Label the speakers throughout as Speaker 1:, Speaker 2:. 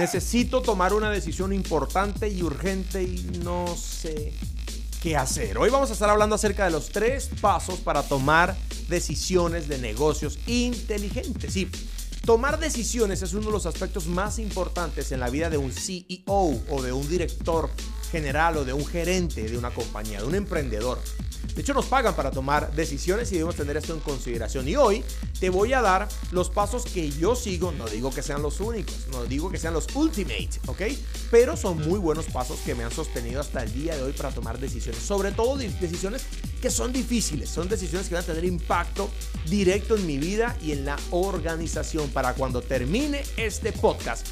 Speaker 1: Necesito tomar una decisión importante y urgente y no sé qué hacer. Hoy vamos a estar hablando acerca de los tres pasos para tomar decisiones de negocios inteligentes. Sí, tomar decisiones es uno de los aspectos más importantes en la vida de un CEO o de un director general o de un gerente de una compañía, de un emprendedor. De hecho, nos pagan para tomar decisiones y debemos tener esto en consideración. Y hoy te voy a dar los pasos que yo sigo. No digo que sean los únicos, no digo que sean los ultimate, ¿ok? Pero son muy buenos pasos que me han sostenido hasta el día de hoy para tomar decisiones. Sobre todo decisiones que son difíciles, son decisiones que van a tener impacto directo en mi vida y en la organización. Para cuando termine este podcast,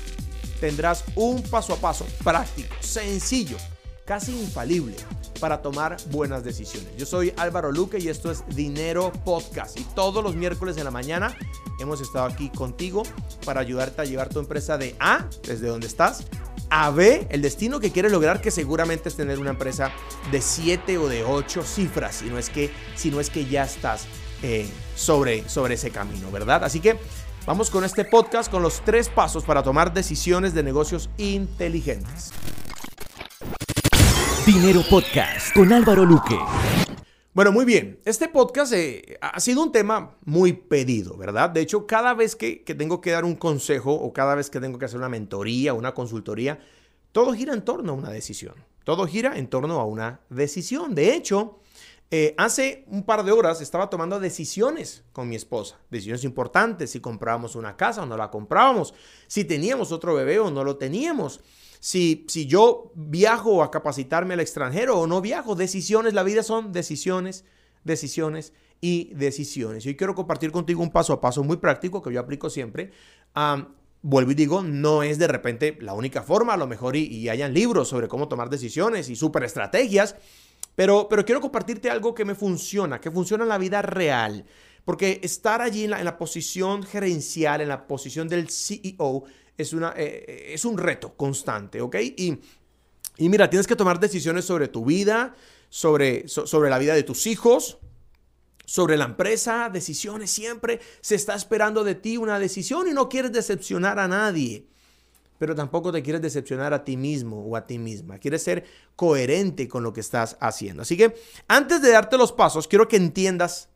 Speaker 1: tendrás un paso a paso práctico, sencillo, casi infalible para tomar buenas decisiones. Yo soy Álvaro Luque y esto es Dinero Podcast. Y todos los miércoles de la mañana hemos estado aquí contigo para ayudarte a llevar tu empresa de A, desde donde estás, a B, el destino que quieres lograr, que seguramente es tener una empresa de 7 o de 8 cifras, si no es que, si no es que ya estás eh, sobre, sobre ese camino, ¿verdad? Así que vamos con este podcast con los tres pasos para tomar decisiones de negocios inteligentes.
Speaker 2: Dinero Podcast con Álvaro Luque.
Speaker 1: Bueno, muy bien. Este podcast eh, ha sido un tema muy pedido, ¿verdad? De hecho, cada vez que, que, tengo que dar un consejo o cada vez que tengo que hacer una mentoría, una consultoría, todo gira en torno a una decisión. Todo gira en torno a una decisión. De hecho, eh, hace un par de horas estaba tomando decisiones con mi esposa, decisiones importantes, si comprábamos una casa o no la comprábamos, si teníamos otro bebé o no lo teníamos si, si yo viajo a capacitarme al extranjero o no viajo. Decisiones, la vida son decisiones, decisiones y decisiones. Yo quiero compartir contigo un paso a paso muy práctico que yo aplico siempre. vuelvo y digo, no es de repente la única forma, a lo mejor y, y hayan libros sobre cómo tomar decisiones y super estrategias, pero, pero quiero compartirte algo que me funciona, que funciona en la vida real. Porque estar allí en la, en la posición gerencial, en la posición del CEO, es, una, eh, eh, es un reto constante, ¿ok? Y, y, mira, tienes que tomar decisiones sobre tu vida, sobre, sobre la vida de tus hijos, sobre la empresa, decisiones siempre. Se está esperando de ti una decisión y no quieres decepcionar a nadie. Pero tampoco te quieres decepcionar a ti mismo o a ti misma. Quieres ser coherente con lo que estás haciendo. Así que antes de darte los pasos, quiero que entiendas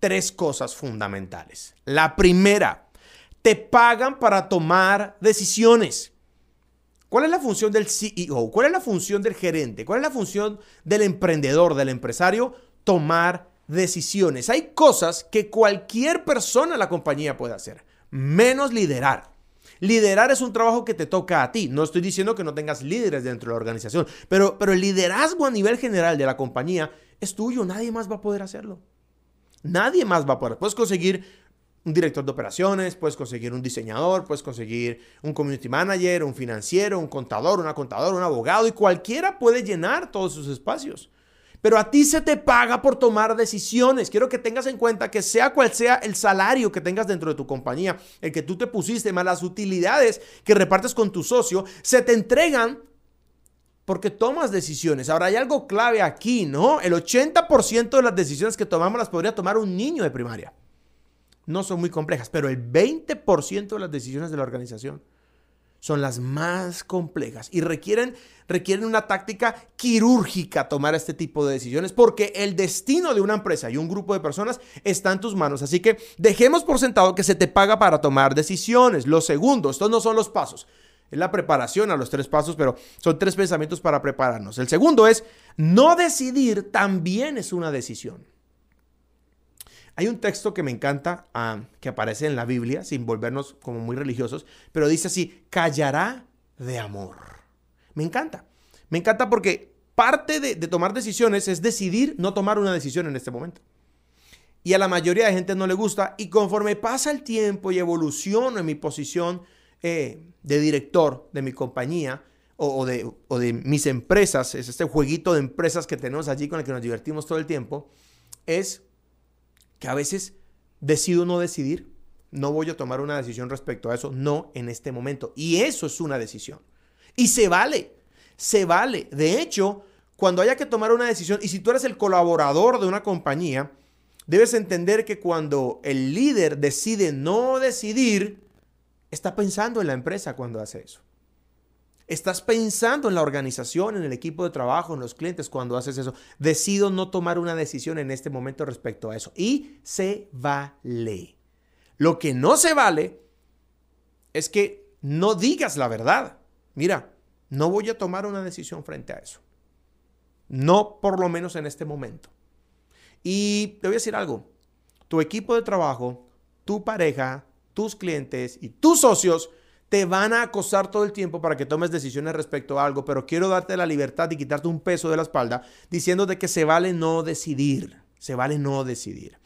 Speaker 1: tres cosas fundamentales. La primera, te pagan para tomar decisiones. ¿Cuál es la función del CEO? ¿Cuál es la función del gerente? ¿Cuál es la función del emprendedor, del empresario? Tomar decisiones. Hay cosas que cualquier persona en la compañía puede hacer, menos liderar. Liderar es un trabajo que te toca a ti. No estoy diciendo que no tengas líderes dentro de la organización, pero, pero el liderazgo a nivel general de la compañía es tuyo. Nadie más va a poder hacerlo. Nadie más va a poder. Puedes conseguir un director de operaciones, puedes conseguir un diseñador, puedes conseguir un community manager, un financiero, un contador, una contadora, un abogado y cualquiera puede llenar todos esos espacios. Pero a ti se te paga por tomar decisiones. Quiero que tengas en cuenta que sea cual sea el salario que tengas dentro de tu compañía, el que tú te pusiste, más las utilidades que repartes con tu socio, se te entregan porque tomas decisiones. Ahora hay algo clave aquí, ¿no? El 80% de las decisiones que tomamos las podría tomar un niño de primaria no son muy complejas, pero el 20% de las decisiones de la organización son las más complejas y requieren, requieren una táctica quirúrgica tomar este tipo de decisiones porque el destino de una empresa y un grupo de personas está en tus manos. Así que dejemos por sentado que se te paga para tomar decisiones. Lo segundo, estos no son los pasos. Es la preparación a los tres pasos, pero son tres pensamientos para prepararnos. El segundo es, no decidir también es una decisión. Hay un texto que me encanta, ah, que aparece en la Biblia, sin volvernos como muy religiosos, pero dice así, callará de amor. Me encanta. Me encanta porque parte de, tomar decisiones es decidir no tomar una decisión en este momento. Y a la mayoría de gente no le gusta. Y conforme pasa el tiempo y evoluciono en mi posición eh, de director de mi compañía o, de, o de mis empresas, es este jueguito de empresas que tenemos allí con el que nos divertimos todo el tiempo, es que a veces decido no decidir, no voy a tomar una decisión respecto a eso, no en este momento. Y eso es una decisión. Y se vale, se vale. De hecho, cuando haya que tomar una decisión, y si tú eres el colaborador de una compañía, debes entender que cuando el líder decide no decidir, está pensando en la empresa cuando hace eso. Estás pensando en la organización, en el equipo de trabajo, en los clientes cuando haces eso. Decido no tomar una decisión en este momento respecto a eso. Y se vale. Lo que no se vale es que no digas la verdad. Mira, no voy a tomar una decisión frente a eso. No por lo menos en este momento. Y te voy a decir algo. Tu equipo de trabajo, tu pareja, tus clientes y tus socios te van a acosar todo el tiempo para que tomes decisiones respecto a algo, pero quiero darte la libertad y quitarte un peso de la espalda diciéndote que se vale no decidir. Se vale no decidir.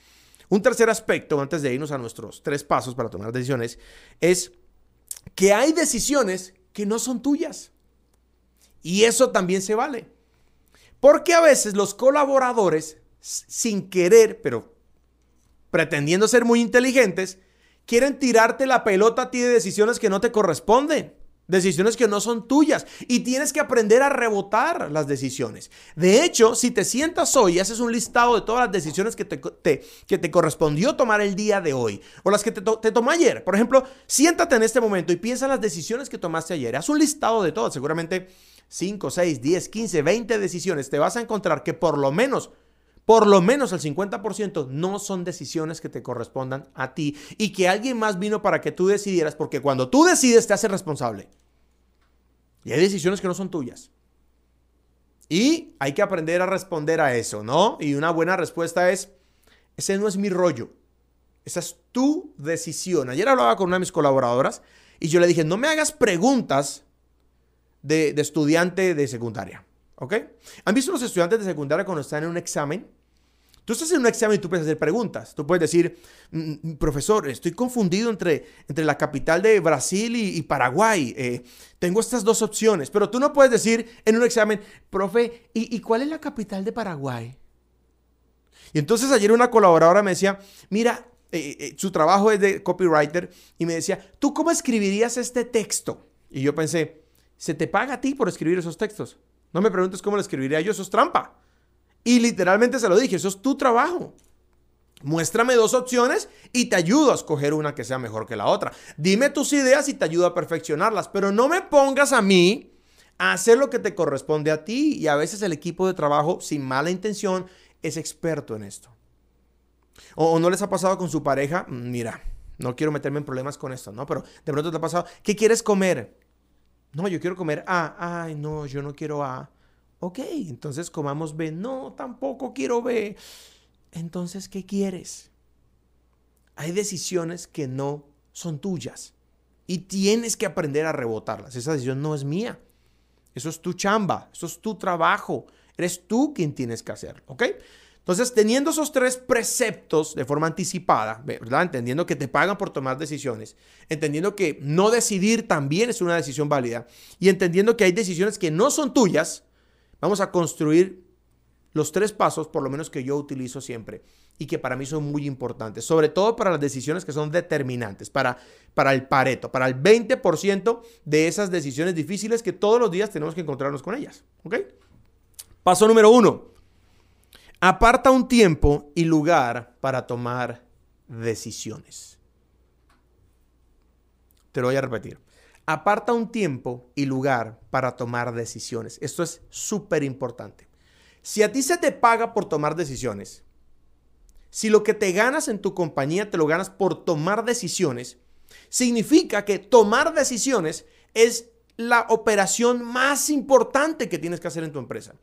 Speaker 1: Un tercer aspecto, antes de irnos a nuestros tres pasos para tomar decisiones, es que hay decisiones que no son tuyas. Y eso también se vale. Porque a veces los colaboradores, sin querer, pero pretendiendo ser muy inteligentes, quieren tirarte la pelota a ti de decisiones que no te corresponden. Decisiones que no son tuyas y tienes que aprender a rebotar las decisiones. De hecho, si te sientas hoy y haces un listado de todas las decisiones que te, que te correspondió tomar el día de hoy o las que te, te tomó ayer, por ejemplo, siéntate en este momento y piensa en las decisiones que tomaste ayer. Haz un listado de todas, seguramente 5, 6, 10, 15, 20 decisiones. Te vas a encontrar que por lo menos por lo menos el 50% no son decisiones que te correspondan a ti y que alguien más vino para que tú decidieras, porque cuando tú decides te hace responsable. Y hay decisiones que no son tuyas. Y hay que aprender a responder a eso, ¿no? Y una buena respuesta es, ese no es mi rollo. Esa es tu decisión. Ayer hablaba con una de mis colaboradoras y yo le dije, no me hagas preguntas de, de estudiante de secundaria. ¿Ok? ¿Han visto los estudiantes de secundaria cuando están en un examen? Tú estás en un examen y tú puedes hacer preguntas. Tú puedes decir, mm, mm, profesor, estoy confundido entre, entre la capital de Brasil y, Paraguay. Eh, tengo estas dos opciones. Pero tú no puedes decir en un examen, profe, ¿y, cuál es la capital de Paraguay? Y entonces ayer una colaboradora me decía, mira, eh, eh, su trabajo es de copywriter, y me decía, ¿tú cómo escribirías este texto? Y yo pensé, ¿se te paga a ti por escribir esos textos? No me preguntes cómo lo escribiría yo, eso es trampa. Y literalmente se lo dije, eso es tu trabajo. Muéstrame dos opciones y te ayudo a escoger una que sea mejor que la otra. Dime tus ideas y te ayudo a perfeccionarlas, pero no me pongas a mí a hacer lo que te corresponde a ti. Y a veces el equipo de trabajo, sin mala intención, es experto en esto. O, no les ha pasado con su pareja, mm, mira, no quiero meterme en problemas con esto, ¿no? Pero de pronto te ha pasado, ¿qué quieres comer? No, yo quiero comer A. Ay, no, yo no quiero A. Ok, entonces comamos B. No, tampoco quiero B. Entonces, ¿qué quieres? Hay decisiones que no son tuyas y tienes que aprender a rebotarlas. Esa decisión no es mía. Eso es tu chamba, eso es tu trabajo. Eres tú quien tienes que hacerlo, ¿ok? Entonces, teniendo esos tres preceptos de forma anticipada, ¿verdad? Entendiendo que te pagan por tomar decisiones, entendiendo que no decidir también es una decisión válida y entendiendo que hay decisiones que no son tuyas, vamos a construir los tres pasos, por lo menos que yo utilizo siempre y que para mí son muy importantes, sobre todo para las decisiones que son determinantes, para, para el pareto, para el 20% de esas decisiones difíciles que todos los días tenemos que encontrarnos con ellas, ¿ok? Paso número uno Aparta un tiempo y lugar para tomar decisiones. Te lo voy a repetir. Aparta un tiempo y lugar para tomar decisiones. Esto es súper importante. Si a ti se te paga por tomar decisiones, si lo que te ganas en tu compañía te lo ganas por tomar decisiones, significa que tomar decisiones es la operación más importante que tienes que hacer en tu empresa.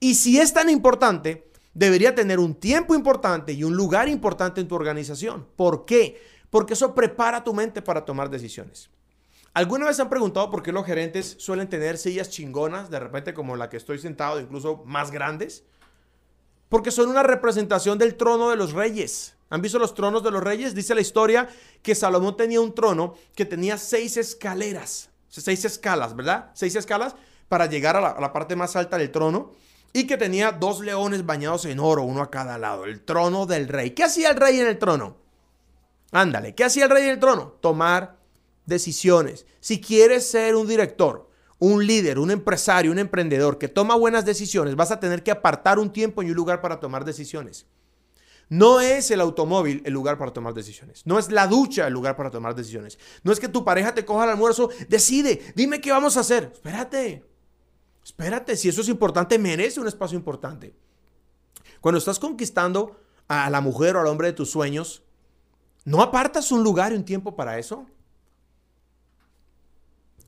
Speaker 1: Y si es tan importante, debería tener un tiempo importante y un lugar importante en tu organización. ¿Por qué? Porque eso prepara tu mente para tomar decisiones. ¿Alguna vez han preguntado por qué los gerentes suelen tener sillas chingonas, de repente como la que estoy sentado, incluso más grandes? Porque son una representación del trono de los reyes. ¿Han visto los tronos de los reyes? Dice la historia que Salomón tenía un trono que tenía seis escaleras, seis escalas, ¿verdad? Seis escalas para llegar a la, a la parte más alta del trono y que tenía dos leones bañados en oro, uno a cada lado, el trono del rey. ¿Qué hacía el rey en el trono? Ándale, ¿qué hacía el rey en el trono? Tomar decisiones. Si quieres ser un director, un líder, un empresario, un emprendedor que toma buenas decisiones, vas a tener que apartar un tiempo y un lugar para tomar decisiones. No es el automóvil el lugar para tomar decisiones. No es la ducha el lugar para tomar decisiones. No es que tu pareja te coja el almuerzo, decide, dime qué vamos a hacer. Espérate, espérate, si eso es importante, merece un espacio importante. Cuando estás conquistando a la mujer o al hombre de tus sueños, ¿no apartas un lugar y un tiempo para eso?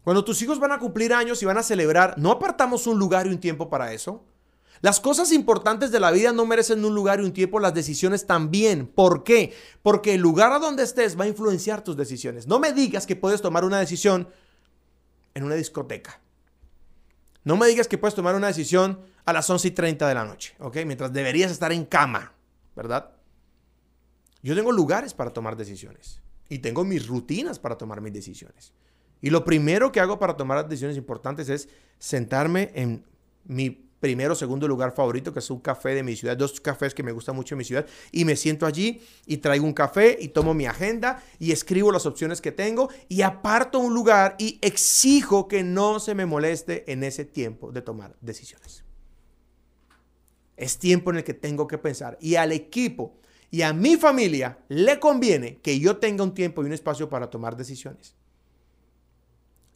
Speaker 1: Cuando tus hijos van a cumplir años y van a celebrar, ¿no apartamos un lugar y un tiempo para eso? Las cosas importantes de la vida no merecen un lugar y un tiempo, las decisiones también. ¿Por qué? Porque el lugar a donde estés va a influenciar tus decisiones. No me digas que puedes tomar una decisión en una discoteca. No me digas que puedes tomar una decisión a las 11 y 30 de la noche, ¿ok? Mientras deberías estar en cama, ¿verdad? Yo tengo lugares para tomar decisiones y tengo mis rutinas para tomar mis decisiones. Y lo primero que hago para tomar decisiones importantes es sentarme en mi primero, segundo lugar favorito, que es un café de mi ciudad, dos cafés que me gustan mucho en mi ciudad, y me siento allí y traigo un café y tomo mi agenda y escribo las opciones que tengo y aparto un lugar y exijo que no se me moleste en ese tiempo de tomar decisiones. Es tiempo en el que tengo que pensar y al equipo y a mi familia le conviene que yo tenga un tiempo y un espacio para tomar decisiones.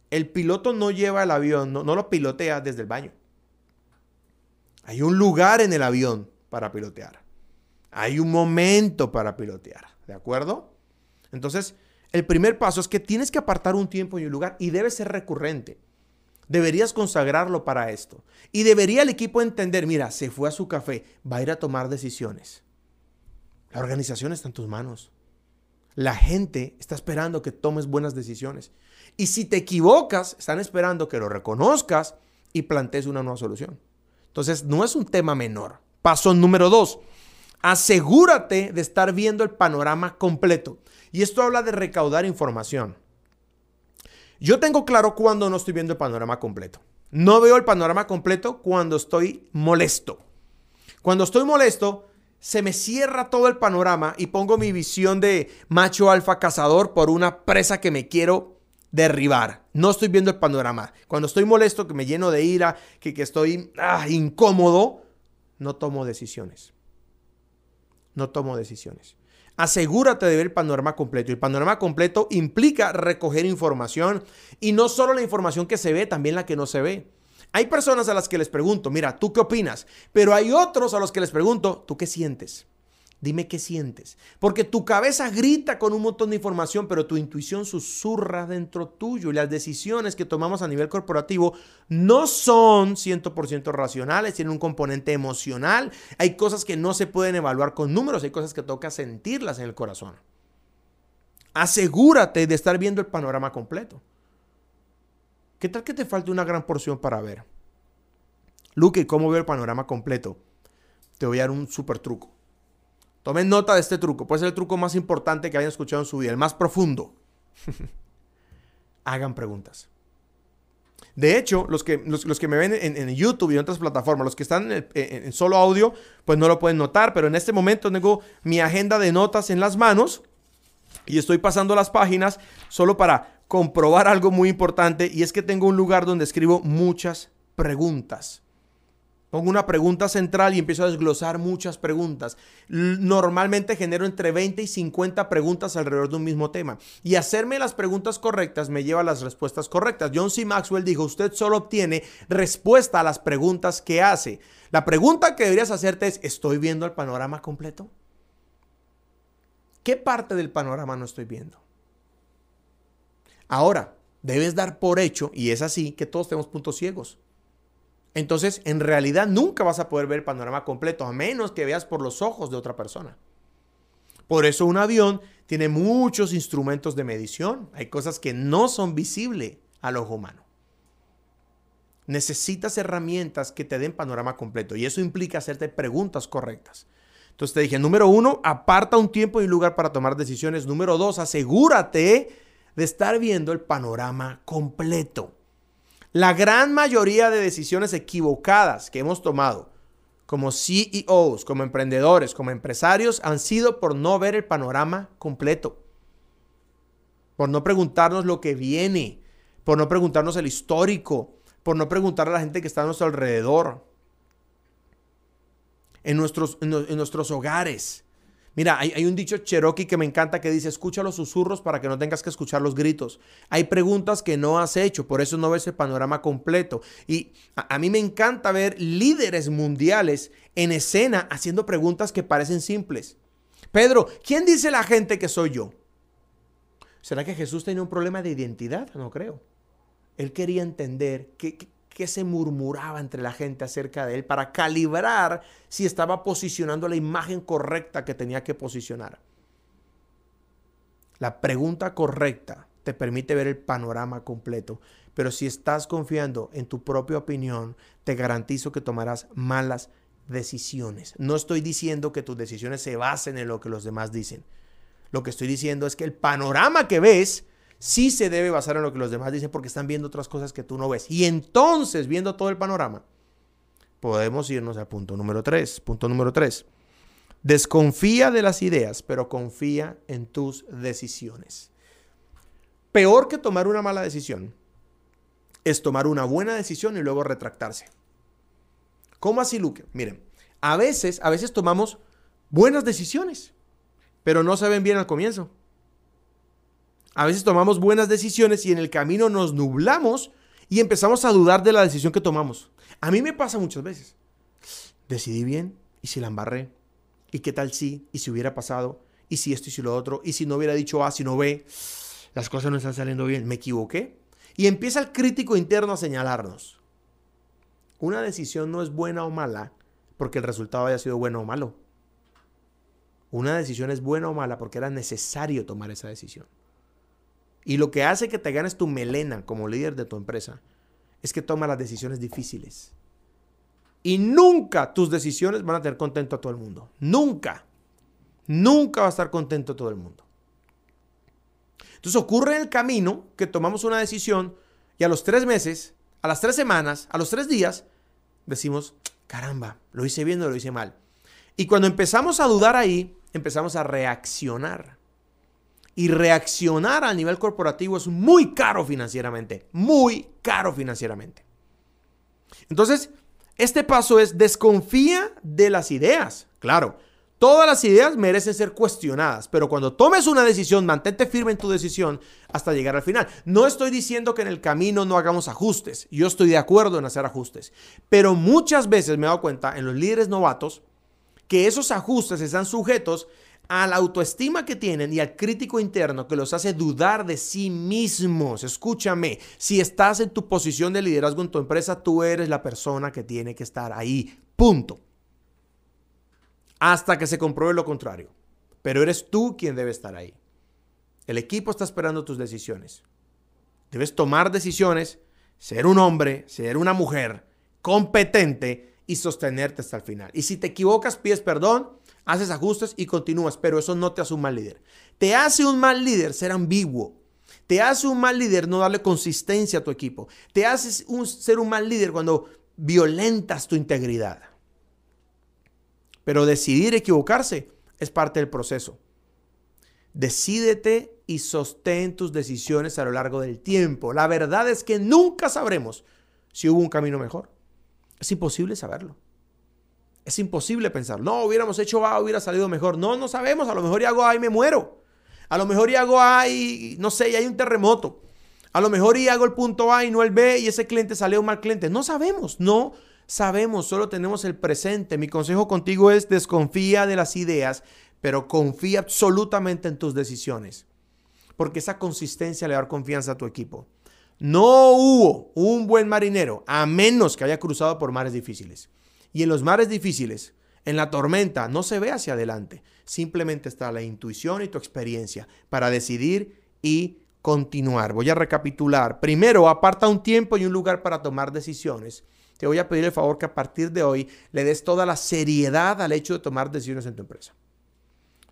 Speaker 1: El piloto no lleva el avión, no, no lo pilotea desde el baño. Hay un lugar en el avión para pilotear. Hay un momento para pilotear. ¿De acuerdo? Entonces, el primer paso es que tienes que apartar un tiempo y un lugar y debe ser recurrente. Deberías consagrarlo para esto. Y debería el equipo entender, mira, se fue a su café, va a ir a tomar decisiones. La organización está en tus manos. La gente está esperando que tomes buenas decisiones. Y si te equivocas, están esperando que lo reconozcas y plantees una nueva solución. Entonces, no es un tema menor. Paso número dos. Asegúrate de estar viendo el panorama completo. Y esto habla de recaudar información. Yo tengo claro cuando no estoy viendo el panorama completo. No veo el panorama completo cuando estoy molesto. Cuando estoy molesto, se me cierra todo el panorama y pongo mi visión de macho alfa cazador por una presa que me quiero derribar. No estoy viendo el panorama. Cuando estoy molesto, que me lleno de ira, que, que estoy ah, incómodo, no tomo decisiones. No tomo decisiones. Asegúrate de ver el panorama completo. El panorama completo implica recoger información y no solo la información que se ve, también la que no se ve. Hay personas a las que les pregunto, mira, ¿tú qué opinas? Pero hay otros a los que les pregunto, ¿tú qué sientes? Dime qué sientes. Porque tu cabeza grita con un montón de información, pero tu intuición susurra dentro tuyo. Y las decisiones que tomamos a nivel corporativo no son 100% racionales, tienen un componente emocional. Hay cosas que no se pueden evaluar con números, hay cosas que toca sentirlas en el corazón. Asegúrate de estar viendo el panorama completo. ¿Qué tal que te falte una gran porción para ver? Luke, ¿cómo veo el panorama completo? Te voy a dar un super truco. Tomen nota de este truco. Puede ser el truco más importante que hayan escuchado en su vida, el más profundo. Hagan preguntas. De hecho, los que, los, que me ven en, YouTube y en otras plataformas, los que están en, solo audio, pues no lo pueden notar, pero en este momento tengo mi agenda de notas en las manos y estoy pasando las páginas solo para comprobar algo muy importante y es que tengo un lugar donde escribo muchas preguntas. Pongo una pregunta central y empiezo a desglosar muchas preguntas. Normalmente genero entre 20 y 50 preguntas alrededor de un mismo tema. Y hacerme las preguntas correctas me lleva a las respuestas correctas. John C. Maxwell dijo, usted solo obtiene respuesta a las preguntas que hace. La pregunta que deberías hacerte es, ¿estoy viendo el panorama completo? ¿Qué parte del panorama no estoy viendo? Ahora, debes dar por hecho, y es así, que todos tenemos puntos ciegos. Entonces, en realidad nunca vas a poder ver el panorama completo, a menos que veas por los ojos de otra persona. Por eso un avión tiene muchos instrumentos de medición. Hay cosas que no son visibles al ojo humano. Necesitas herramientas que te den panorama completo y eso implica hacerte preguntas correctas. Entonces te dije, número uno, aparta un tiempo y un lugar para tomar decisiones. Número dos, asegúrate de estar viendo el panorama completo. La gran mayoría de decisiones equivocadas que hemos tomado como CEOs, como emprendedores, como empresarios, han sido por no ver el panorama completo. Por no preguntarnos lo que viene, por no preguntarnos el histórico, por no preguntar a la gente que está a nuestro alrededor, en nuestros, en nuestros hogares. Mira, hay, un dicho cherokee que me encanta que dice, escucha los susurros para que no tengas que escuchar los gritos. Hay preguntas que no has hecho, por eso no ves el panorama completo. Y a, a mí me encanta ver líderes mundiales en escena haciendo preguntas que parecen simples. Pedro, ¿quién dice la gente que soy yo? ¿Será que Jesús tenía un problema de identidad? No creo. Él quería entender qué, qué, se murmuraba entre la gente acerca de él para calibrar si estaba posicionando la imagen correcta que tenía que posicionar. La pregunta correcta te permite ver el panorama completo, pero si estás confiando en tu propia opinión, te garantizo que tomarás malas decisiones. No estoy diciendo que tus decisiones se basen en lo que los demás dicen. Lo que estoy diciendo es que el panorama que ves sí se debe basar en lo que los demás dicen porque están viendo otras cosas que tú no ves. Y entonces, viendo todo el panorama, podemos irnos al punto número 3. Punto número 3. Desconfía de las ideas, pero confía en tus decisiones. Peor que tomar una mala decisión es tomar una buena decisión y luego retractarse. ¿Cómo así, Luke? Miren, a veces, a veces tomamos buenas decisiones, pero no se ven bien al comienzo. A veces tomamos buenas decisiones y en el camino nos nublamos y empezamos a dudar de la decisión que tomamos. A mí me pasa muchas veces. Decidí bien y si la embarré. ¿Y qué tal si? ¿Y si hubiera pasado? ¿Y si esto y si lo otro? ¿Y si no hubiera dicho A, si no B? Las cosas no están saliendo bien. ¿Me equivoqué? Y empieza el crítico interno a señalarnos. Una decisión no es buena o mala porque el resultado haya sido bueno o malo. Una decisión es buena o mala porque era necesario tomar esa decisión. Y lo que hace que te ganes tu melena como líder de tu empresa es que toma las decisiones difíciles. Y nunca tus decisiones van a tener contento a todo el mundo. Nunca. Nunca va a estar contento todo el mundo. Entonces ocurre en el camino que tomamos una decisión y a los tres meses a las tres semanas, a los tres días, decimos, caramba, lo hice bien o lo hice mal. Y cuando empezamos a dudar ahí, empezamos a reaccionar. Y reaccionar a nivel corporativo es muy caro financieramente, muy caro financieramente. Entonces, este paso es desconfía de las ideas. Claro, Todas las ideas merecen ser cuestionadas, pero cuando tomes una decisión, mantente firme en tu decisión hasta llegar al final. No estoy diciendo que en el camino no hagamos ajustes, yo estoy de acuerdo en hacer ajustes, pero muchas veces me he dado cuenta en los líderes novatos que esos ajustes están sujetos a la autoestima que tienen y al crítico interno que los hace dudar de sí mismos. Escúchame, si estás en tu posición de liderazgo en tu empresa, tú eres la persona que tiene que estar ahí. Punto hasta que se compruebe lo contrario. Pero eres tú quien debe estar ahí. El equipo está esperando tus decisiones. Debes tomar decisiones, ser un hombre, ser una mujer competente y sostenerte hasta el final. Y si te equivocas, pides perdón, haces ajustes y continúas, pero eso no te hace un mal líder. Te hace un mal líder ser ambiguo. Te hace un mal líder no darle consistencia a tu equipo. Te hace un, ser un mal líder cuando violentas tu integridad. Pero decidir equivocarse es parte del proceso. Decídete y sostén tus decisiones a lo largo del tiempo. La verdad es que nunca sabremos si hubo un camino mejor. Es imposible saberlo. Es imposible pensar, no, hubiéramos hecho A, hubiera salido mejor. No, no sabemos. A lo mejor y hago A y me muero. A lo mejor y hago A y, no sé, y hay un terremoto. A lo mejor y hago el punto A y no el B y ese cliente salió un mal cliente. No sabemos, no sabemos, solo tenemos el presente. Mi consejo contigo es desconfía de las ideas, pero confía absolutamente en tus decisiones. Porque esa consistencia le da confianza a tu equipo. No hubo un buen marinero a menos que haya cruzado por mares difíciles. Y en los mares difíciles, en la tormenta, no se ve hacia adelante. Simplemente está la intuición y tu experiencia para decidir y continuar. Voy a recapitular. Primero, aparta un tiempo y un lugar para tomar decisiones te voy a pedir el favor que a partir de hoy le des toda la seriedad al hecho de tomar decisiones en tu empresa.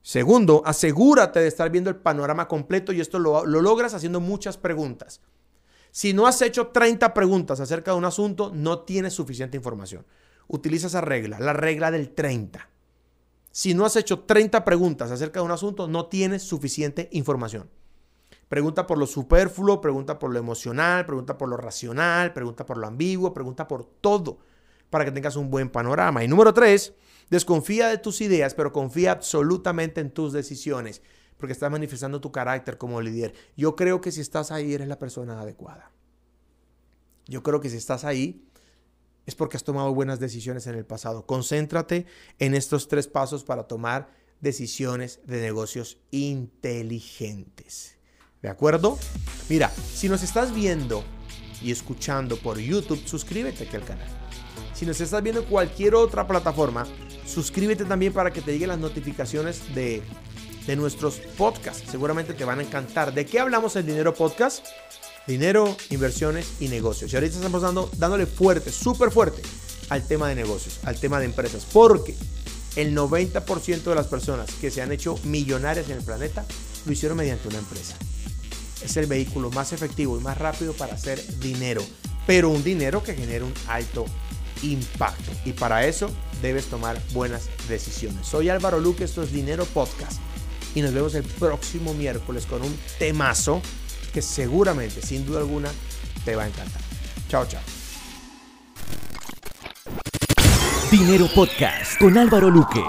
Speaker 1: Segundo, asegúrate de estar viendo el panorama completo y esto lo, logras haciendo muchas preguntas. Si no has hecho 30 preguntas acerca de un asunto, no tienes suficiente información. Utiliza esa regla, la regla del 30. Si no has hecho 30 preguntas acerca de un asunto, no tienes suficiente información. Pregunta por lo superfluo, pregunta por lo emocional, pregunta por lo racional, pregunta por lo ambiguo, pregunta por todo. para que tengas un buen panorama. Y número tres, desconfía de tus ideas, pero confía absolutamente en tus decisiones, porque estás manifestando tu carácter como líder. Yo creo que si estás ahí, eres la persona adecuada. Yo creo que si estás ahí, es porque has tomado buenas decisiones en el pasado. Concéntrate en estos tres pasos para tomar decisiones de negocios inteligentes. ¿De acuerdo? Mira, si nos estás viendo y escuchando por YouTube, suscríbete aquí al canal. Si nos estás viendo en cualquier otra plataforma, suscríbete también para que te lleguen las notificaciones de, de nuestros podcasts. Seguramente te van a encantar. ¿De qué hablamos en Dinero Podcast? Dinero, inversiones y negocios. Y ahorita estamos dando, dándole fuerte, súper fuerte al tema de negocios, al tema de empresas. Porque el 90% de las personas que se han hecho millonarias en el planeta lo hicieron mediante una empresa. Es el vehículo más efectivo y más rápido para hacer dinero, pero un dinero que genere un alto impacto. Y para eso debes tomar buenas decisiones. Soy Álvaro Luque, esto es Dinero Podcast. Y nos vemos el próximo miércoles con un temazo que seguramente, sin duda alguna, te va a encantar. Chao, chao.
Speaker 2: Dinero Podcast con Álvaro Luque.